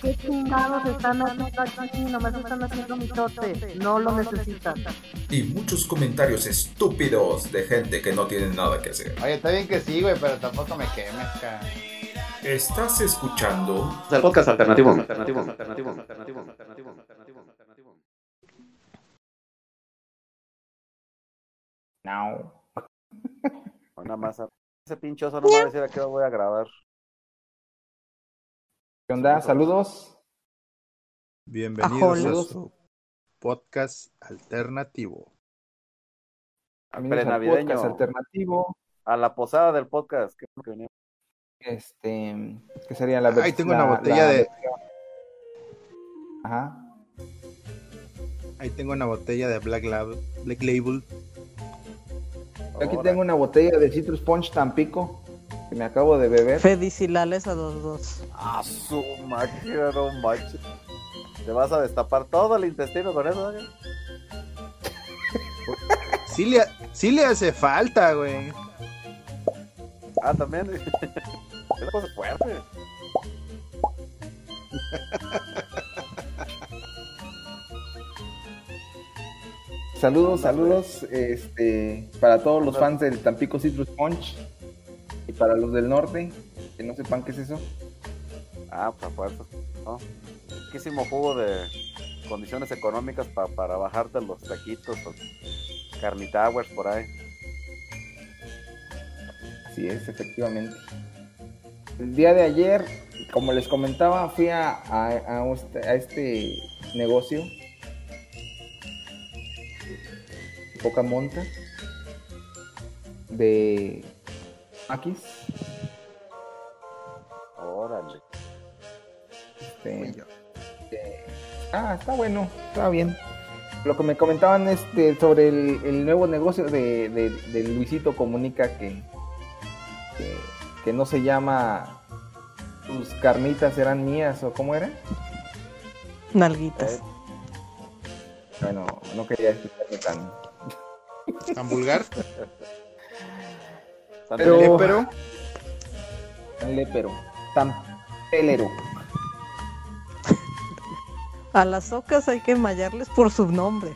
¿Qué chingados están haciendo aquí? Nomás están haciendo mitote. No lo necesitan. y muchos comentarios estúpidos de gente que no tiene nada que hacer. Oye, está bien que sí, güey, pero tampoco me quemes, cara. Estás escuchando el podcast alternativo. Alternativo, alternativo, alternativo, alternativo, alternativo, alternativo. No. Una masa. Ese pinchoso no me va a decir a qué voy a grabar. ¿Qué onda? Saludos. Bienvenidos a su podcast alternativo. Al Prenavideño. podcast alternativo. A la posada del podcast. ¿Qué es lo que? Este, ¿qué sería la Ahí tengo una la- botella la de-? Ajá. Ahí tengo una botella de Black Label. Black Label. Aquí Ahora. tengo una botella de Citrus Punch Tampico que me acabo de beber. Fedicilales a los dos. Ah, su máquina, no manches. Te vas a destapar todo el intestino con eso, ¿eh? Sí le, sí le hace falta, güey. Ah, también. Es una cosa fuerte. Saludos, saludos, este, para todos los fans del Tampico Citrus Punch para los del norte que no sepan qué es eso. Ah, pues a fuerza. ¿no? Riquísimo jugo de condiciones económicas pa- para bajarte los taquitos o carnitowers por ahí. Así es, efectivamente. El día de ayer, como les comentaba, fui a, a- a a este negocio. Poca monta. De Maquis. Órale. Este, eh, ah, está bueno, está bien. Lo que me comentaban este sobre el, el nuevo negocio de, de- de Luisito Comunica que, que, que no se llama tus carnitas eran mías o cómo era. Nalguitas. Eh, Bueno, no quería escucharme tan. Tan vulgar. San Pero- Felipe, Pero tan lépero, tan pelero. A las ocas hay que mallarles por su nombre.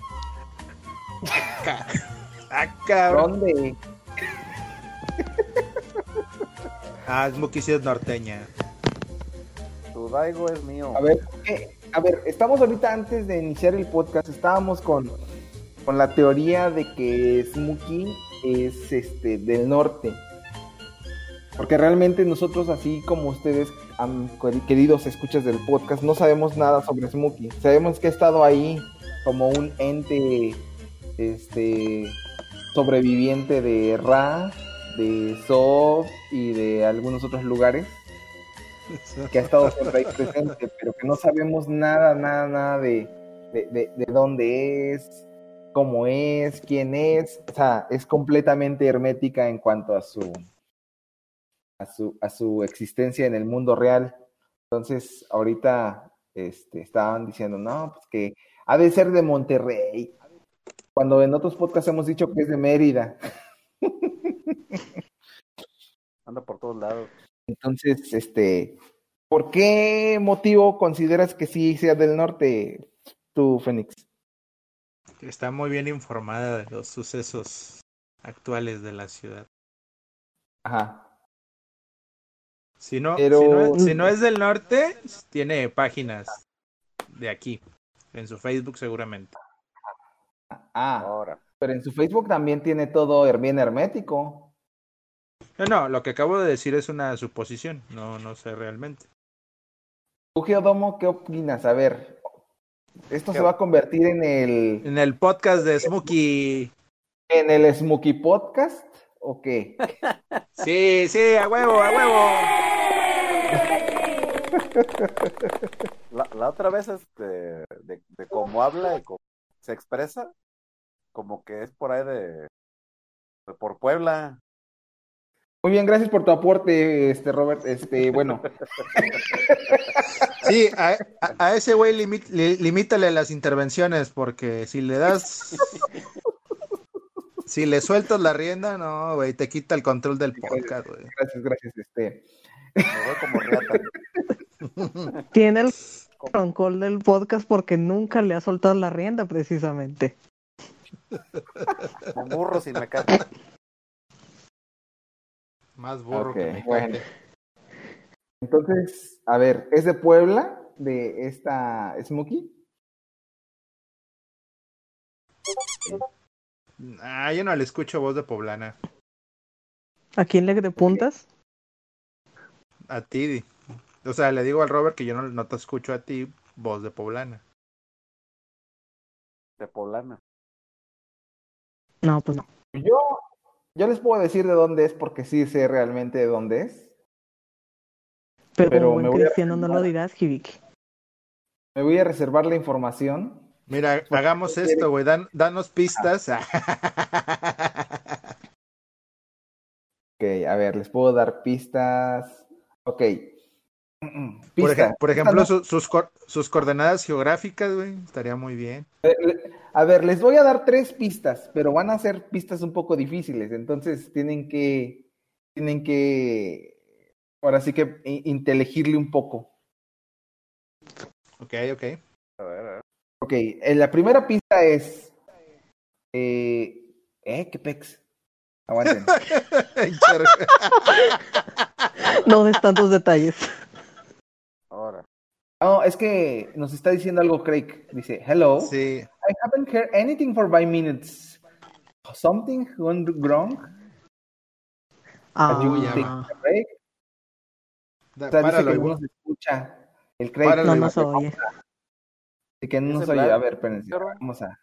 Ah, cabrón. ¿Dónde? Ah, Smokey sí es norteña. tu daigo es mío. A ver, eh, a ver, estamos ahorita antes de iniciar el podcast, estábamos con, con la teoría de que Smokey es este del norte. Porque realmente nosotros, así como ustedes, queridos escuchas del podcast, no sabemos nada sobre Smokey. Sabemos que ha estado ahí como un ente este sobreviviente de Ra, de Sob y de algunos otros lugares que ha estado ahí presente, pero que no sabemos nada, nada, nada de, de, de- de dónde es, cómo es, quién es. O sea, es completamente hermética en cuanto a su, a su, a su existencia en el mundo real. Entonces, ahorita este, estaban diciendo, no, pues que ha de ser de Monterrey. Cuando en otros podcasts hemos dicho que es de Mérida. Anda por todos lados. Entonces, este, ¿por qué motivo consideras que sí sea del norte tú, Fénix? Está muy bien informada de los sucesos actuales de la ciudad. Ajá. Si no, Pero- si, no es, si no es del norte, tiene páginas de aquí. En su Facebook seguramente. Ah, Ahora. pero en su Facebook también tiene todo bien hermético. No, no, lo que acabo de decir es una suposición. No, no sé realmente. Tú, Geodomo, ¿qué opinas? A ver, ¿esto ¿Qué? se va a convertir en el, En el podcast de Smokey. en el Smokey Podcast o qué? Sí, sí, a huevo, a huevo. La, la otra vez este, de, de cómo habla y cómo se expresa, como que es por ahí de, de por Puebla. Muy bien, gracias por tu aporte, este Robert. Este, bueno, Sí, a, a- a ese güey limi- li- limítale las intervenciones, porque si le das. Si le sueltas la rienda, no, güey, te quita el control del podcast, güey. gracias, gracias. Este, Me voy como riata. Tiene el control del podcast porque nunca le ha soltado la rienda, precisamente. Como burro sin mecate. Más burro que me bueno. entonces, a ver, ¿es de Puebla, de esta Smokey? Ah, yo no le escucho voz de poblana. ¿A quién le de puntas? A ti. O sea, le digo al Robert que yo no, no te escucho a ti voz de poblana. De poblana. No, pues no. Yo, yo les puedo decir de dónde es porque sí sé realmente de dónde es. Pero, Pero como me buen voy a cristiano no lo reservar. dirás, Hibiki. Me voy a reservar la información. Mira, hagamos esto, güey. Dan, danos pistas. Ok, a ver, les puedo dar pistas. Ok. Por, ej- ejemplo, no- su- sus, cor- sus coordenadas geográficas, güey. Estaría muy bien. A ver, les voy a dar tres pistas, pero van a ser pistas un poco difíciles, entonces tienen que, tienen que, ahora sí que inteligirle un poco. Ok, ok. A ver, a ver. Ok, eh, la primera pista es, eh, ¿eh? ¿Qué pex? Aguanten. No des tantos detalles. No, es que nos está diciendo algo Craig. Dice, hello, sí. I haven't heard anything for five minutes. Something went wrong? Ah, taken a break? Da- O sea, dice que no nos escucha. El Craig Páralo, no nos oye. Y que no ¿Es nos oye. A ver, espérense. Vamos a.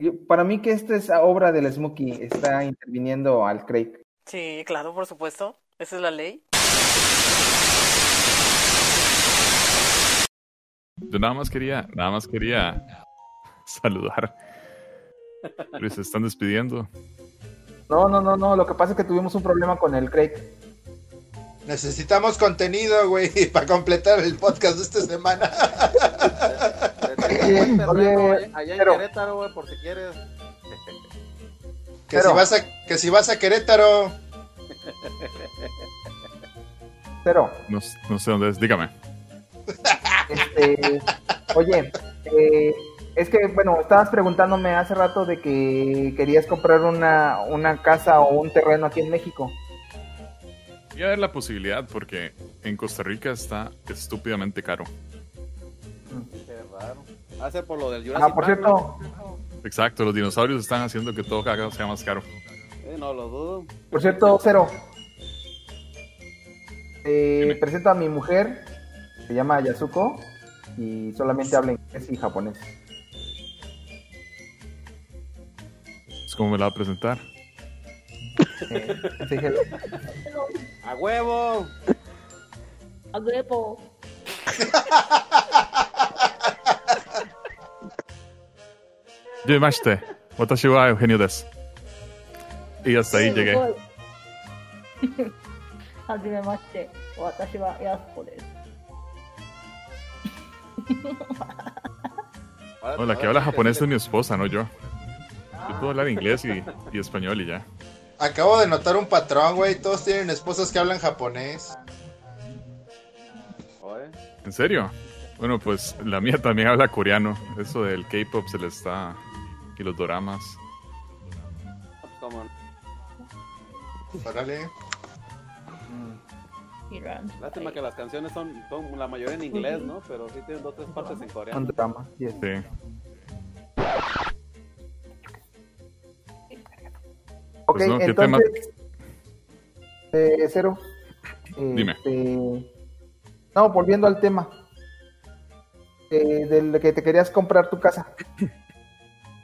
Yo- para mí que esta es obra del Smokey. Está interviniendo al Craig. Sí, claro, por supuesto. Esa es la ley. Yo nada más quería, nada más quería saludar. Luis, se están despidiendo. No, no, no, no. Lo que pasa es que tuvimos un problema con el Craig. Necesitamos contenido, güey, para completar el podcast de esta semana. Terreno allá- allá en pero- Querétaro, güey, por si quieres. Que, Pero- si vas a, que si vas a Querétaro. Pero, No, no sé dónde es, dígame. este. oye, eh, es que, bueno, estabas preguntándome hace rato de que querías comprar una, una casa o un terreno aquí en México. Voy a ver la posibilidad porque en Costa Rica está estúpidamente caro. Qué raro. Hace por lo del Jurassic Ah, por Park, cierto, Exacto, los dinosaurios están haciendo que todo sea más caro. ¿no? Sí, no lo dudo. por cierto, Cero. Eh, presento a mi mujer, se llama Yasuko, y solamente habla inglés y japonés. Es como me la va a presentar. Eh, así que- ¡A huevo! A huevo. Yemashite, watashi wa Eugenio des. Y hasta ahí llegué. はじめまして。私はやすこです。 No, la que habla japonés es mi esposa, no yo. Yo puedo hablar inglés y, y español y ya. Acabo de notar un patrón, güey. Todos tienen esposas que hablan japonés. ¿En serio? Bueno, pues la mía también habla coreano. Eso del K-pop se le está. Y los doramas. Lástima que las canciones son, son la mayoría en inglés, ¿no? Pero sí tienen dos o tres partes en coreano. drama, yes. Sí. Ok, Pues no, ¿qué entonces, eh, Cero. Dime. este, No, volviendo al tema. Eh, del que te querías comprar tu casa.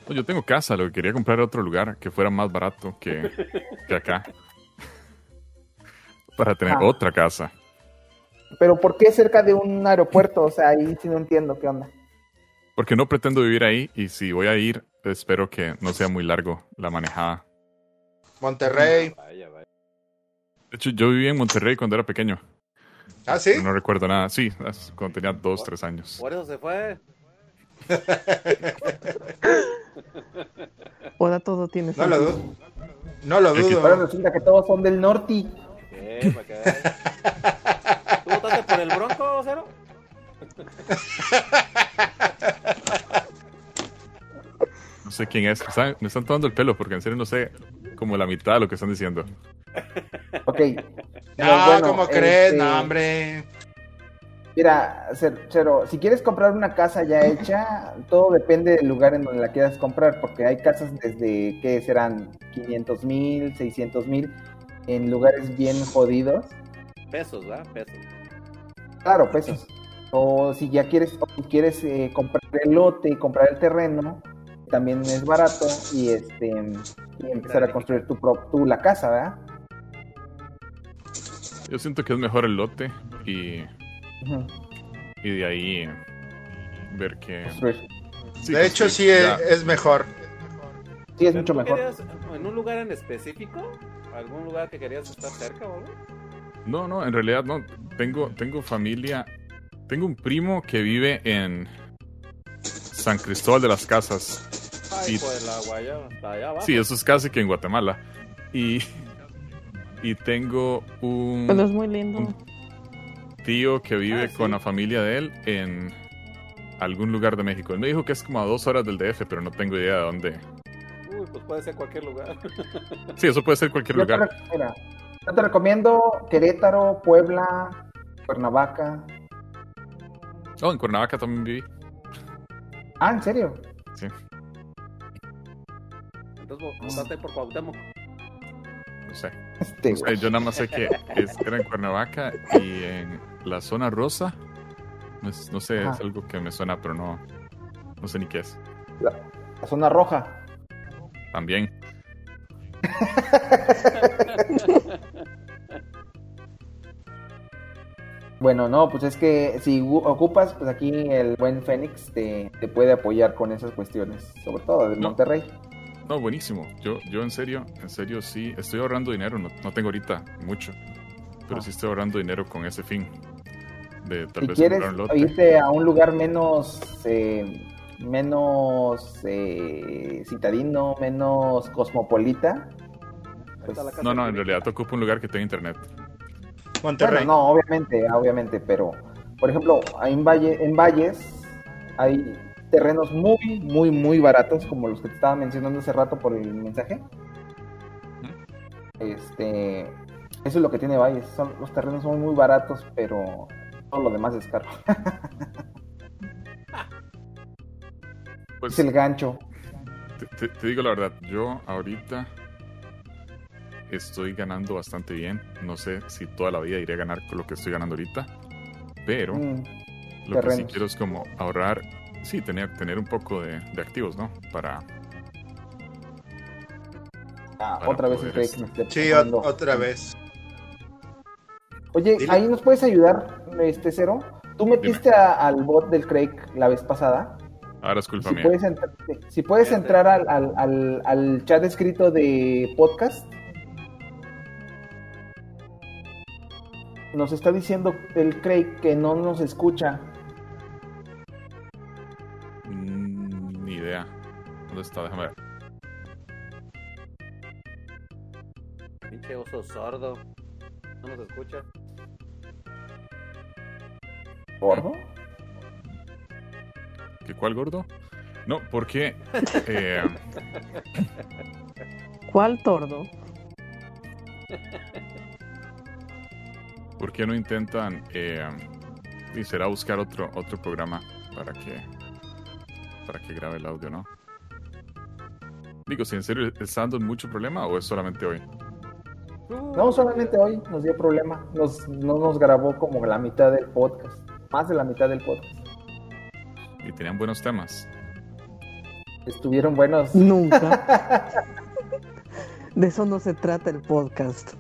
No, yo tengo casa, lo que quería comprar era otro lugar que fuera más barato que, que acá. Para tener Ah. otra casa. Pero ¿por qué cerca de un aeropuerto? O sea, ahí sí no entiendo qué onda. Porque no pretendo vivir ahí y si voy a ir, espero que no sea muy largo la manejada. Monterrey. Vaya, vaya. De hecho, yo vivía en Monterrey cuando era pequeño. ¿Ah, sí? No recuerdo nada. Sí, cuando tenía dos, tres años. Por eso se fue. Ahora todo tiene No lo dudo. No lo Ahora dudo. resulta que todos son del norte. ¿Qué? ¿Para qué? ¿Tú votaste por el Bronco, Cero? No sé quién es. Me están, me están tomando el pelo porque en serio no sé como la mitad de lo que están diciendo. Ok. No, bueno, ¿cómo crees? este, No, hombre. Mira, Cer- Cero, si quieres comprar una casa ya hecha, todo depende del lugar en donde la quieras comprar, porque hay casas desde que serán 500 mil, 600 mil, en lugares bien jodidos. Pesos, ¿verdad? Pesos. Claro, pesos. O si ya quieres, o si quieres eh, comprar el lote, comprar el terreno, también es barato y este y empezar a construir tu, pro- tu la casa, ¿verdad? Yo siento que es mejor el lote y, y de ahí ver que... construir. Sí, De hecho, sí es, es mejor. Sí, es ¿Pero mucho mejor. en un lugar en específico? ¿Algún lugar que querías estar cerca o algo? No, no, en realidad no. Tengo, tengo familia. Tengo un primo que vive en San Cristóbal de las Casas. Ay, Y- pues la guayaba. Está allá abajo. Sí, eso es casi que en Guatemala. Y, y tengo un Pero es muy lindo. un tío que vive Ah, sí. con la familia de él en algún lugar de México. Él me dijo que es como a dos horas del DF, pero no tengo idea de dónde. Pues puede ser cualquier lugar. Sí, eso puede ser cualquier Yo te, lugar. re- mira, yo te recomiendo Querétaro, Puebla, Cuernavaca. Oh, en Cuernavaca también viví. Ah, ¿en serio? Sí. Entonces, vo- votaste por Cuauhtémoc. No sé. Este, yo nada más sé que es- era en Cuernavaca y en la zona rosa. No, es- no sé, es algo que me suena, pero no, no sé ni qué es. la, la zona roja. También. Bueno, no, pues es que si ocupas, pues aquí el buen Fénix te, te puede apoyar con esas cuestiones, sobre todo de No. Monterrey. No, buenísimo. Yo, yo en serio, en serio sí, estoy ahorrando dinero. No, no tengo ahorita mucho, pero Ah. sí estoy ahorrando dinero con ese fin. De tal Si vez quieres comprar un lote. irte a un lugar menos, eh, menos eh, citadino, menos cosmopolita, pues, No, no, en realidad te ocupo un lugar que tenga internet. Monterrey. Bueno, no, obviamente, obviamente, pero por ejemplo, en, Valle, en Valles hay terrenos muy, muy, muy baratos, como los que te estaba mencionando hace rato por el mensaje. Este, eso es lo que tiene Valles, son, los terrenos son muy baratos, pero todo lo demás es caro. Pues es el gancho. te, te- te digo la verdad, yo ahorita estoy ganando bastante bien. No sé si toda la vida iré a ganar con lo que estoy ganando ahorita, pero Mm, lo que sí quiero es como ahorrar, sí, tener, tener un poco de, de activos, ¿no? Para, ah, para otra vez el este- Craig me está Sí, otra vez. Oye, Dile. ahí nos puedes ayudar, este Cero. Tú metiste a- al bot del Craig la vez pasada. Ahora es culpa Si mía. puedes, entrar, si puedes entrar al, al, al, al chat escrito de podcast. Nos está diciendo el Craig que no nos escucha. Mm, ni idea. ¿Dónde está? Déjame ver. Pinche oso sordo. No nos escucha. ¿Gordo? ¿Qué cuál gordo? No, porque eh, ¿Cuál tordo? ¿por qué no intentan eh, y será buscar otro otro programa para que para que grabe el audio, ¿no? Digo, si en serio está dando mucho problema o es solamente hoy. No, solamente hoy nos dio problema. Nos, no nos grabó como la mitad del podcast. Más de la mitad del podcast. Y tenían buenos temas. Estuvieron buenos. Nunca. De eso no se trata el podcast.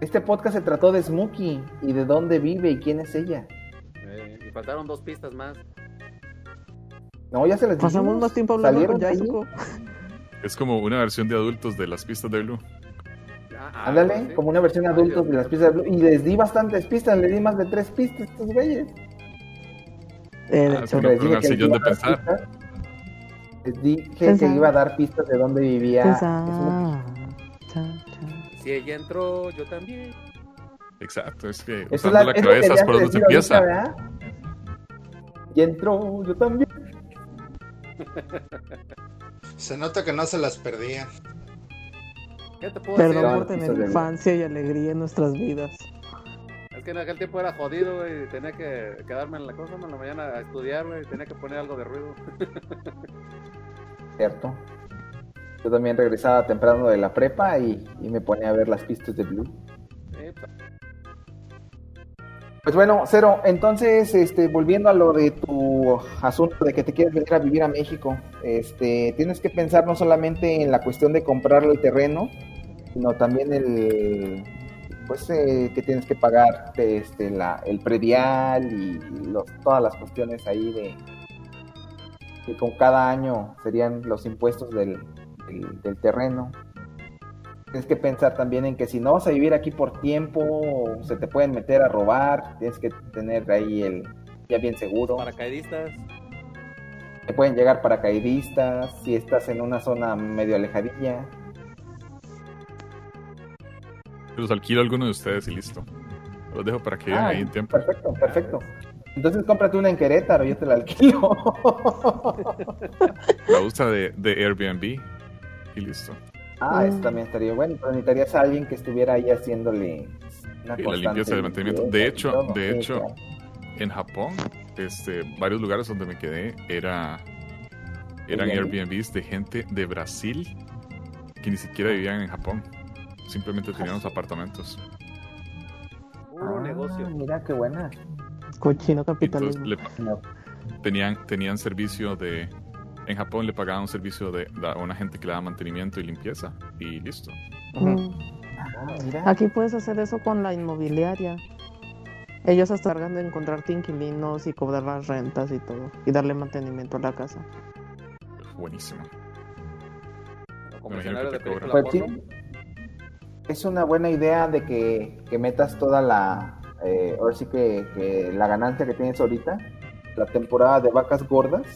Este podcast se trató de Smokey y de dónde vive y quién es ella. Eh, me faltaron dos pistas más. No, ya se les Pasamos dijimos. más tiempo hablando con. Yasuko. Es como una versión de adultos de las pistas de Blue. Ándale, pues sí. como una versión adulto de las pistas de Blue. Y les di bastantes pistas, les di más de tres pistas a estos güeyes. Eh, de Ah, con dije un que sillón de pensar. pistas. Les dije que Pensar. iba a dar pistas de dónde vivía. Pensar. Si ella entró, yo también. Exacto, es que Eso es usando la, que cabeza es por donde se empieza. ahorita. Y entró, yo también. Se nota que no se las perdía. ¿Qué te puedo Perdón por tener infancia y alegría en nuestras vidas. Que en aquel tiempo era jodido, güey. y Tenía que quedarme en la cosa, en la mañana a estudiar, güey. y Tenía que poner algo de ruido. Cierto. Yo también regresaba temprano de la prepa y, y me ponía a ver las pistas de Blue. Epa. Pues bueno, Cero, entonces, este, volviendo a lo de tu asunto de que te quieres venir a vivir a México, este, tienes que pensar no solamente en la cuestión de comprar el terreno, sino también el, pues, eh, que tienes que pagar este, la, el predial y los, todas las cuestiones ahí de que con cada año serían los impuestos del, del, del terreno. Tienes que pensar también en que si no vas a vivir aquí por tiempo, se te pueden meter a robar, tienes que tener ahí el ya bien seguro. Paracaidistas. Te pueden llegar paracaidistas, si estás en una zona medio alejadilla. Los alquilo a alguno de ustedes y listo. Los dejo para que vivan Ah, ahí en tiempo. Perfecto, perfecto. Entonces cómprate una en Querétaro, yo te la alquilo. La usa de, de Airbnb y listo. ah, eso también estaría bueno, pero necesitarías a alguien que estuviera ahí haciéndole una la limpieza el mantenimiento. De hecho, todo. de Sí, hecho, claro. en Japón, este, varios lugares donde me quedé era eran Airbnb. Airbnbs de gente de Brasil que ni siquiera vivían en Japón. Simplemente tenían los apartamentos. Puro Ah, negocio. Mira qué buena. Cochino Entonces capitalismo. le No. tenían, tenían servicio de. En Japón le pagaban un servicio de, de a una gente que le daba mantenimiento y limpieza. Y listo. Mm. Ah, mira. Aquí puedes hacer eso con la inmobiliaria. Ellos hasta cargan de encontrarte inquilinos y cobrar las rentas y todo. Y darle mantenimiento a la casa. Buenísimo. Como Me imagino de Pues sí. Es una buena idea de que, que metas toda la, eh, ahora sí que, que la ganancia que tienes ahorita, la temporada de vacas gordas,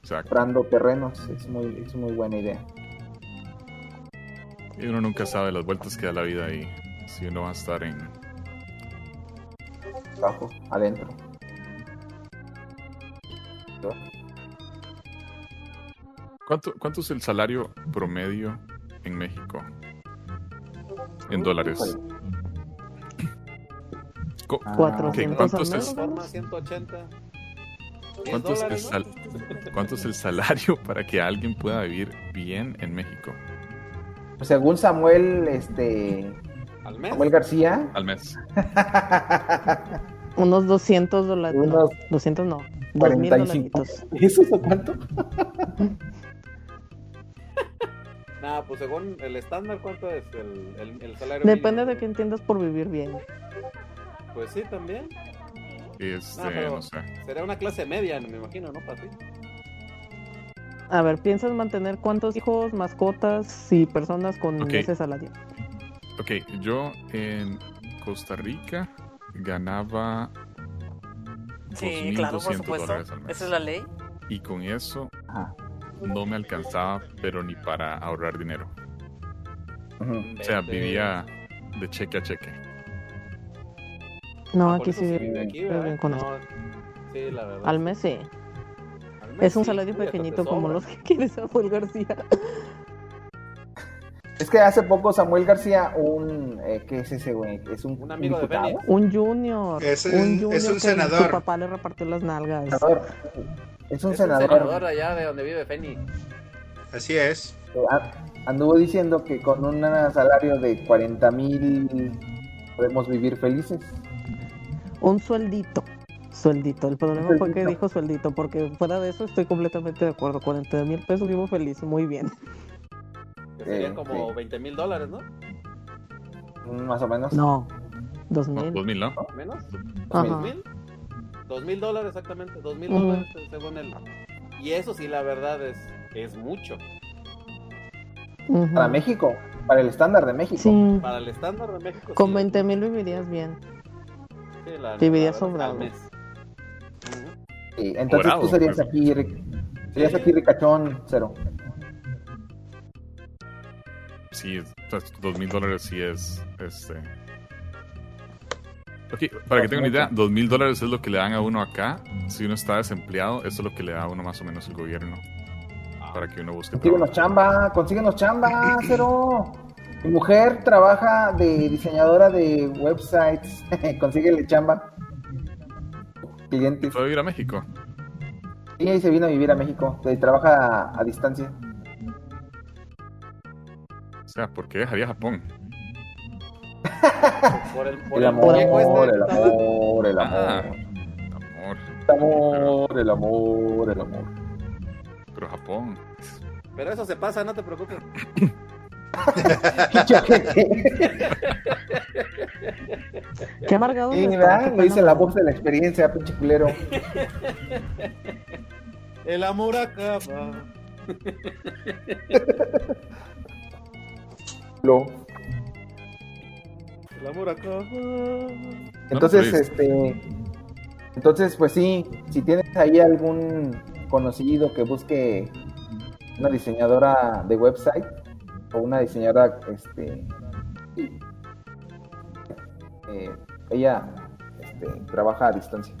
Exacto. comprando terrenos, es muy, es muy buena idea. Y uno nunca sabe las vueltas que da la vida y si uno va a estar en. Abajo, adentro. ¿Cuánto, ¿Cuánto es el salario promedio en México? En dólares. Co- Ah, ok, 400 ¿cuánto, es mes. el, Forma 180. 10 cuánto es el ¿no? sal- cuánto es el salario para que alguien pueda vivir bien en México Según Samuel, este, ¿Al mes? Samuel García, al mes? Unos 200 dólares. No, Unos 200 no. 2000 45. dolaritos. ¿Eso es cuánto? Nah, pues según el estándar, ¿cuánto es el, el, el salario Depende mínimo? de qué entiendas por vivir bien. Pues sí, también. Este, No, sé. sería una clase media, me imagino, ¿no? Para ti. A ver, ¿piensas mantener cuántos hijos, mascotas y personas con Ok. ese salario? Ok, yo en Costa Rica ganaba Sí, claro, por 2.200 supuesto. dólares al mes. Esa es la ley. Y con eso Ajá. No me alcanzaba, pero ni para ahorrar dinero. O sea, vivía de cheque a cheque. No, Ah, aquí sí se vive vive aquí, vive ¿verdad? bien con No, eso. Sí, la verdad. Al mes sí. Al mes Es un sí, salario pequeñito como los que quiere Samuel García. Es que hace poco Samuel García, un, eh, ¿qué es ese güey? Es un, Un amigo de? Félix. Un junior. Es un- un junior es un senador. Su papá le repartió las nalgas. senador. Es un Es senador. un senador allá de donde vive Feni. Así es. Eh, a- Anduvo diciendo que con un salario de 40 mil podemos vivir felices. Un sueldito. Sueldito. El problema fue que dijo sueldito, porque fuera de eso estoy completamente de acuerdo. 40 mil pesos vivo feliz, muy bien. Que serían Eh, como sí. 20 mil dólares, ¿no? Más o menos. No, dos No, mil. 2000, ¿no? ¿Menos? Ajá. ¿Dos mil? Dólares exactamente, dos mil dólares según él. Y eso sí, la verdad es, es mucho. Para México. Para el estándar de México. Sí. Para el estándar de México. Con sí. 20 mil vivirías bien. Sí, la- Vivirías sobrado. al mes. Sí, entonces Morado, tú serías pero- aquí, ric- serías aquí ricachón cero. Sí, pues, dos mil dólares sí es. Este... Para que tengan una idea, dos mil dólares es lo que le dan a uno acá. Si uno está desempleado, eso es lo que le da a uno más o menos el gobierno. Para que uno busque Consíguenos chamba, consíguenos chamba, cero. Mi mujer trabaja de diseñadora de websites. Consíguele chamba. Clientes. ¿Fue a vivir a México? Y ahí se vino a vivir a México. Y trabaja a, a distancia. O sea, ¿por qué dejaría Japón? Por el, por El el amor, el amor, el amor. El amor, el amor, el amor. Pero Japón. Pero eso se pasa, no te preocupes. Qué amargado. Lo dice la voz de la experiencia, pinche culero. El amor acaba. Lo. El amor acaba. Entonces, pues. este. Entonces, pues sí, si tienes ahí algún conocido que busque una diseñadora de website o una diseñadora, este. eh, ella este, trabaja a distancia.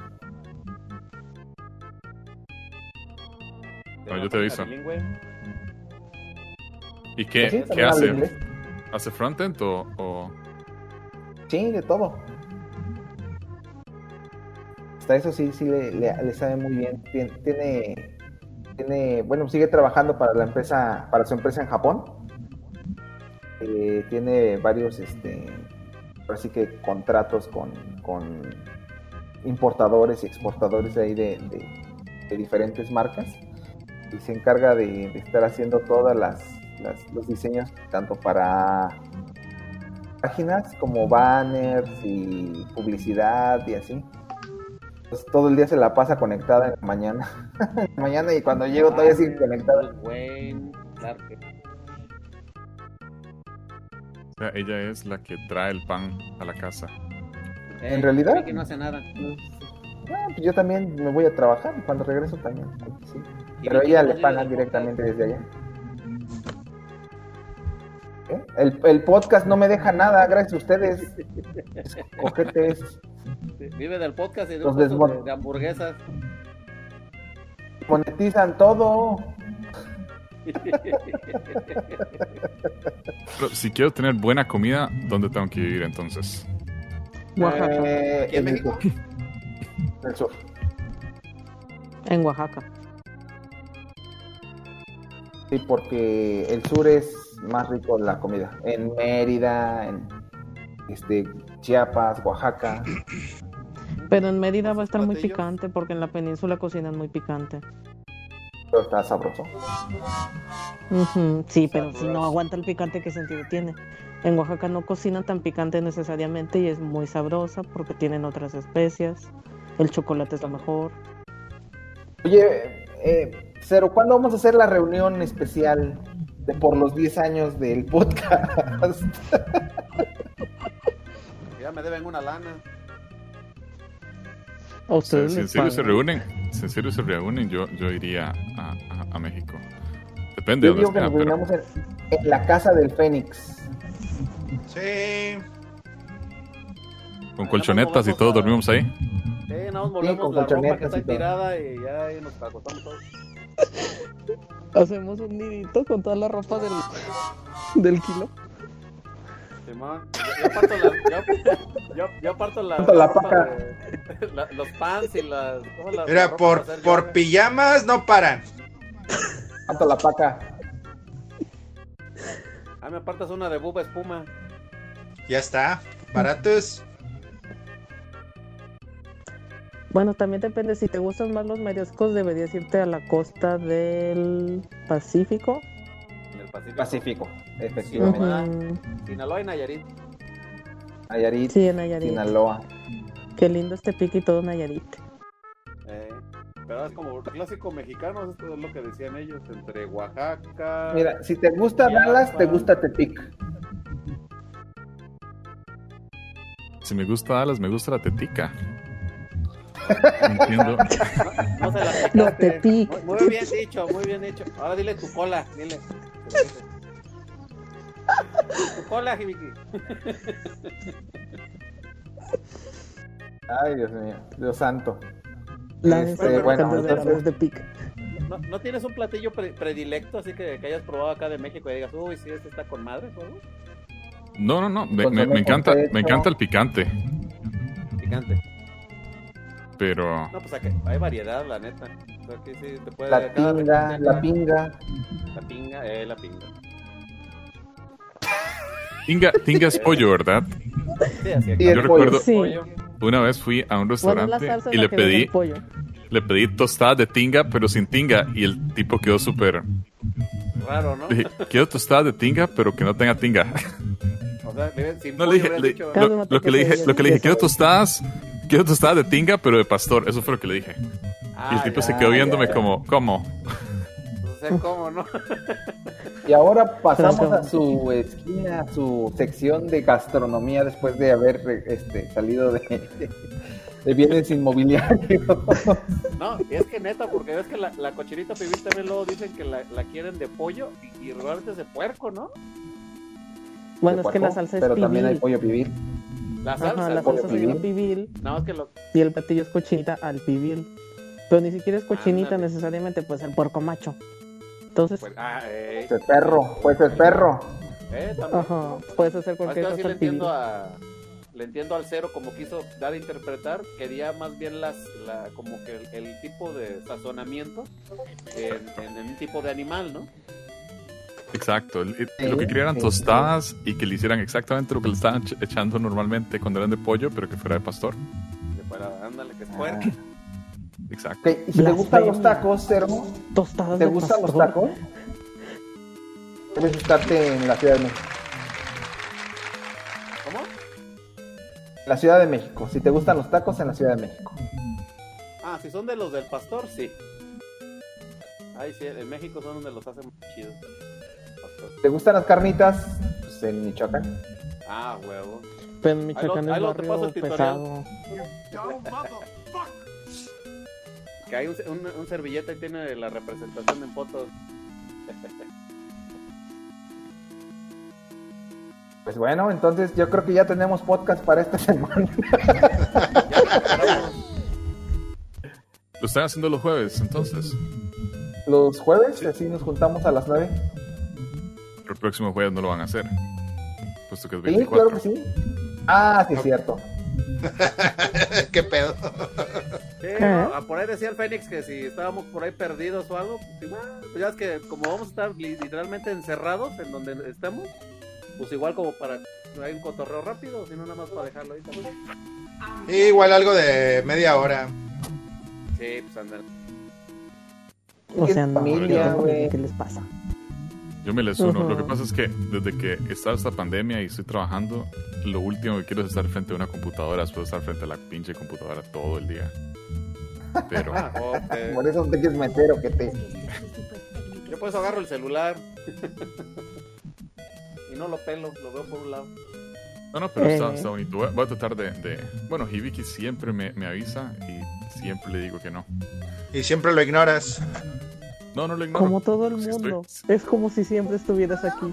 No, yo te aviso. ¿Y qué, Sí, qué hace? ¿Hace frontend o, o- Sí, de todo. Hasta eso sí, sí le, le- sabe muy bien. Tien- Tiene, tiene, bueno, sigue trabajando para la empresa, para su empresa en Japón. Eh, tiene varios, este, así que contratos con, con importadores y exportadores de ahí de, de- diferentes marcas y se encarga de, estar haciendo todas las- los diseños tanto para páginas como banners y publicidad y así. Pues todo el día se la pasa conectada en la mañana. en la mañana y cuando llego todavía sigue conectada. Buen, o sea, ella es la que trae el pan a la casa? En realidad- Que no hace nada. Ah, pues yo también me voy a trabajar cuando regreso también. sí. Pero ella le pagan directamente desde allá. ¿Eh? El, el podcast no me deja nada, gracias a ustedes. Cojetes, Vive del podcast y de, Los de, de hamburguesas. monetizan todo. Pero si quiero tener buena comida, ¿dónde tengo que vivir entonces? Oaxaca. Eh, ¿Aquí en el México? El sur. En Oaxaca. Sí, porque el sur es más rico la comida. En Mérida, en este Chiapas, Oaxaca. Pero en Mérida va a estar muy picante porque en la península cocinan muy picante. Todo está sabroso. Ujú, Sí, pero si no aguanta el picante, ¿qué sentido tiene? En Oaxaca no cocinan tan picante necesariamente y es muy sabrosa porque tienen otras especias. El chocolate es lo mejor. Oye, eh, Cero, ¿cuándo vamos a hacer la reunión especial de por los 10 años del podcast? Ya me deben una lana. ¿A O sea, si en serio se reúnen, si en serio se reúnen, yo, yo iría a, a- a México. Depende Yo de digo dónde que nos pero reunamos en, en la casa del Fénix. Sí. con colchonetas y todos dormimos ahí. Sí, nada más volvemos con la ropa que colchonetas está tirada y ya nos acostamos todos. Hacemos un nidito con toda la ropa del, del kilo. Simón, yo, yo parto la, yo, yo, yo parto la, Parto la de- la- los pants y las, ¿cómo las- la Mira, por, por pijamas no paran. ¿Cuánto la paca? Ah, me apartas una de buba espuma. Ya está. Baratos. Bueno, también depende, si te gustan más los mariscos, deberías irte a la costa del Pacífico. Del Pacífico, Pacífico efectivamente. Uh. Sinaloa y Nayarit. Nayarit. Sí, en Nayarit. Sinaloa. Qué lindo este pique y todo Nayarit. Eh, pero es como clásico mexicano, esto es lo que decían ellos, entre Oaxaca. Mira, si te gusta Dallas, te gusta Tepic. Si me gusta Dallas, me gusta la tetica. Entiendo. No se la No aplicaste. te piques. Muy, muy bien dicho, muy bien dicho. Ahora dile tu cola, dile. Tu cola, Hibiki. Ay, Dios mío, Dios santo. La Este, bueno, entonces- de pic. ¿No, no tienes un platillo pre- predilecto así que, que hayas probado acá de México y digas, uy, sí, este está con madre? No, no, no. Me, me- encanta, me encanta el picante. Picante. Pero No, pues aquí hay variedad, la neta. O sea, aquí sí te puede- La pinga, la pinga. La pinga, eh, la pinga. tinga, tinga es pollo, ¿verdad? Sí, así Sí, Yo recuerdo Sí. una vez fui a un restaurante y le pedí le pedí tostadas de tinga, pero sin tinga y el tipo quedó súper Raro, ¿no? dije, quiero tostadas de tinga, pero que no tenga tinga. O sea, le- sin No pollo le dije, le- dicho, lo, lo que le dije, lo que le dije, quiero tostadas, quiero tostadas de tinga, pero de pastor. Eso fue lo que le dije. ah, y el tipo ya, se quedó viéndome ya. como, ¿cómo? O sea, ¿cómo, no? Y ahora pasamos a su esquina, a su sección de gastronomía después de haber este, salido de, de bienes inmobiliarios. No, es que neta, porque ves que la, la cochinita pibil también luego dicen que la, la quieren de pollo y, y regularmente es de puerco, ¿no? Bueno, De es que la salsa es Pero también hay pollo pibil. La salsa. Ajá, la salsa se llama pibil. que lo. y el platillo es cochinita al pibil. Pero ni siquiera es cochinita Ándale. necesariamente, pues el puerco macho. Entonces, Pues, ah, eh, Pues el perro, pues el perro. eh, ajá, puedes hacer cualquier cosa le entiendo a. Le entiendo al cero como quiso dar a interpretar, quería más bien las, la, como que el, el tipo de sazonamiento en, en- en un tipo de animal, ¿no? Exacto. lo que quería eran sí, tostadas y que le hicieran exactamente lo que le estaban ech- echando normalmente cuando eran de pollo, pero que fuera de pastor. Que fuera, ándale, que es Ah. Exacto. ¿Y si te gustan los tacos, Cermo? Tostadas ¿Te gustan los tacos? Debes estarte en la Ciudad de México. ¿Cómo? La Ciudad de México. Si te gustan los tacos, en la Ciudad de México. Ah, si son de los del pastor, sí. Ay, sí, en México son donde los hacen más chidos. ¿Te gustan las carnitas? Pues en Michoacán. Ah, huevo. Pero en Michoacán es barrio pesado. Que hay un, un, un servilleta y tiene la representación en fotos. Pues bueno, entonces yo creo que ya tenemos podcast para esta semana. Lo están haciendo los jueves, entonces. Los jueves, así nos juntamos a las 9. El próximo jueves no lo van a hacer. Puesto que es Sí, 24. claro que sí. Ah, sí, es cierto. ¿Qué pedo? Sí, ah, por ahí decía el Fénix que si estábamos por ahí perdidos o algo, pues igual, pues ya es que como vamos a estar li- literalmente encerrados en donde estemos, pues igual como para hay un cotorreo rápido, sino nada más para dejarlo ahí también. Igual algo de media hora. Sí, pues andan. O sea, no, familia. ¿qué les pasa? Yo me les uno. Ujú. Lo que pasa es que desde que está esta pandemia y estoy trabajando, lo último que quiero es estar frente a una computadora, después de estar frente a la pinche computadora todo el día. Pero Ah, ok. Por eso te quieres meter o que te. Yo por eso agarro el celular. y no lo pelo, lo veo por un lado. No, no, pero está, Eh. está bonito. Voy a, voy a tratar de, de- Bueno, Hibiki siempre me, me avisa y siempre le digo que no. Y siempre lo ignoras. No, no lo ignoro. Como todo el estoy- mundo. Es como si siempre estuvieras aquí.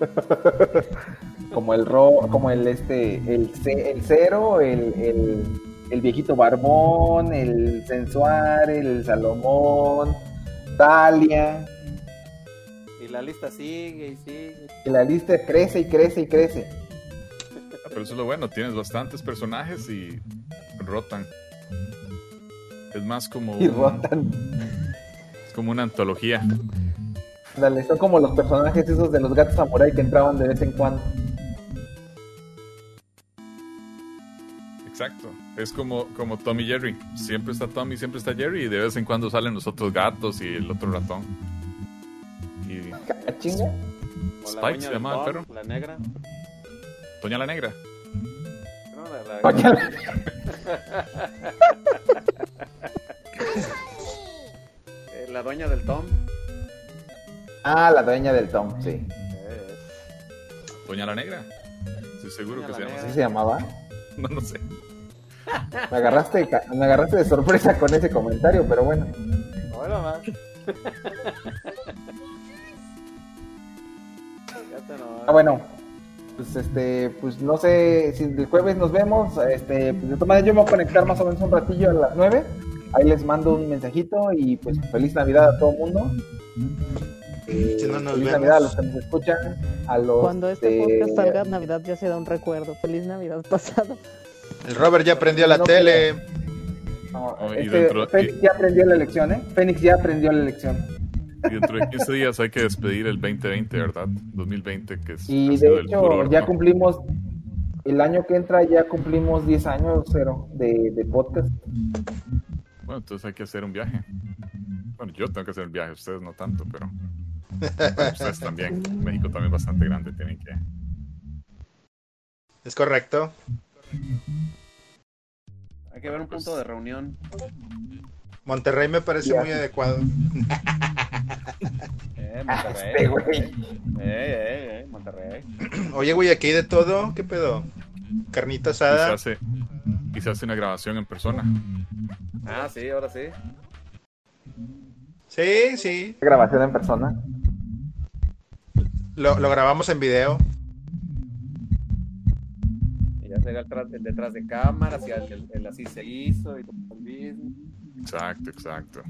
Como el ro, como el este, el, ce- el cero, el, el, el viejito barbón, el sensual, el Salomón, Talia. Y la lista sigue y sigue. Y la lista crece y crece y crece. Ah, Pero eso es lo bueno, tienes bastantes personajes y rotan. Es más como, Y un- rotan. es como una antología. Dale, son como los personajes esos de los gatos samurai que entraban de vez en cuando. Exacto. Es como, como Tommy y Jerry. Siempre está Tommy, siempre está Jerry y de vez en cuando salen los otros gatos y el otro ratón. Y ¿A chinga? O la Spike se llamaba el Tom, perro. La negra. Doña la Negra. La, eh, la doña del Tom. Ah, la dueña del Tom, sí. Doña la Negra. Estoy seguro Doña que se llama Negra. ¿Así así. se llamaba? No, no sé. Me agarraste, me agarraste de sorpresa con ese comentario, pero bueno. Ya te no. Ah, bueno. Pues este, pues no sé si el jueves nos vemos. Este, pues de todas maneras yo me voy a conectar más o menos un ratillo a las 9. Ahí les mando un mensajito y pues feliz Navidad a todo el mundo. Eh, Si no nos feliz vemos. Navidad a los que nos escuchan, a los Cuando este de- podcast salga, Navidad ya será un recuerdo. Feliz Navidad pasada. El Robert ya prendió la No, tele. No, este, dentro- Fénix ya aprendió la lección, ¿eh? Fénix ya aprendió la lección. Y dentro de 15 días hay que despedir el 2020, ¿verdad? 2020, que es Y de hecho, ya cumplimos, el año que entra ya cumplimos 10 años, cero, de, de podcast. Bueno, entonces hay que hacer un viaje. Bueno, yo tengo que hacer el viaje, ustedes no tanto, pero. Bueno, ustedes también. México también es bastante grande, tienen que. Es correcto. Hay que ver un punto de reunión. Monterrey me parece muy adecuado. Eh, Este Monterrey. güey. eh, eh, eh, Monterrey. Oye, güey, aquí hay de todo. ¿Qué pedo? Carnita Y se asada. hace, y se hace una grabación en persona. Ah, sí, ahora sí. Sí, sí. Grabación en persona. Lo, lo grabamos en video. Y ya se el, tras- el detrás de cámaras y el, el- el así se hizo y todo el business. Exacto, exacto.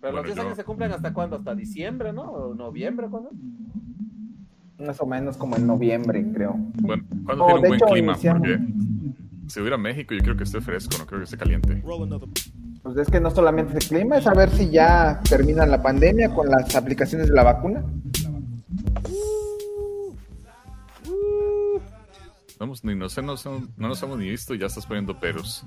Pero Bueno, los 10 yo- años se cumplen hasta cuándo? Hasta diciembre, ¿no? ¿O noviembre, ¿cuándo? Más o menos como en noviembre, creo. Bueno, cuando No, tiene un buen hecho, clima, iniciamos- porque si hubiera México, yo creo que esté fresco, no creo que esté caliente. Pues es que no solamente es el clima, es saber si ya termina la pandemia con las aplicaciones de la vacuna. No, hemos- ni, no, sé, no, son- no nos hemos ni visto y ya estás poniendo peros.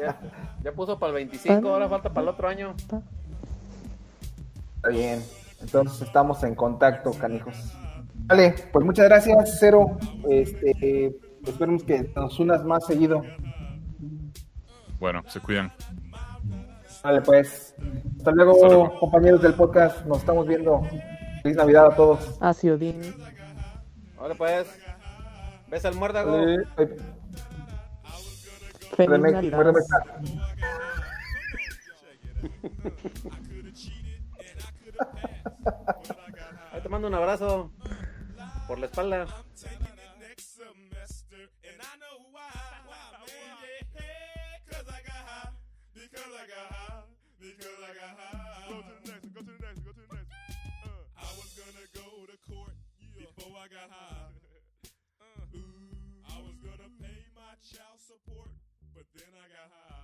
Ya, ya puso para el 25, ahora falta para el otro año. Está bien. Entonces estamos en contacto, canijos. Vale, pues muchas gracias, Cero. Este, esperemos que nos unas más seguido. Bueno, se cuidan. Vale, pues. Hasta luego, Hasta luego. compañeros del podcast. Nos estamos viendo. Feliz Navidad a todos. Así Odín. Ahora pues, ves al muérdago. Remex. Ahí te mando un abrazo por la espalda. I got high. Uh, I was gonna pay my child support, but then I got high.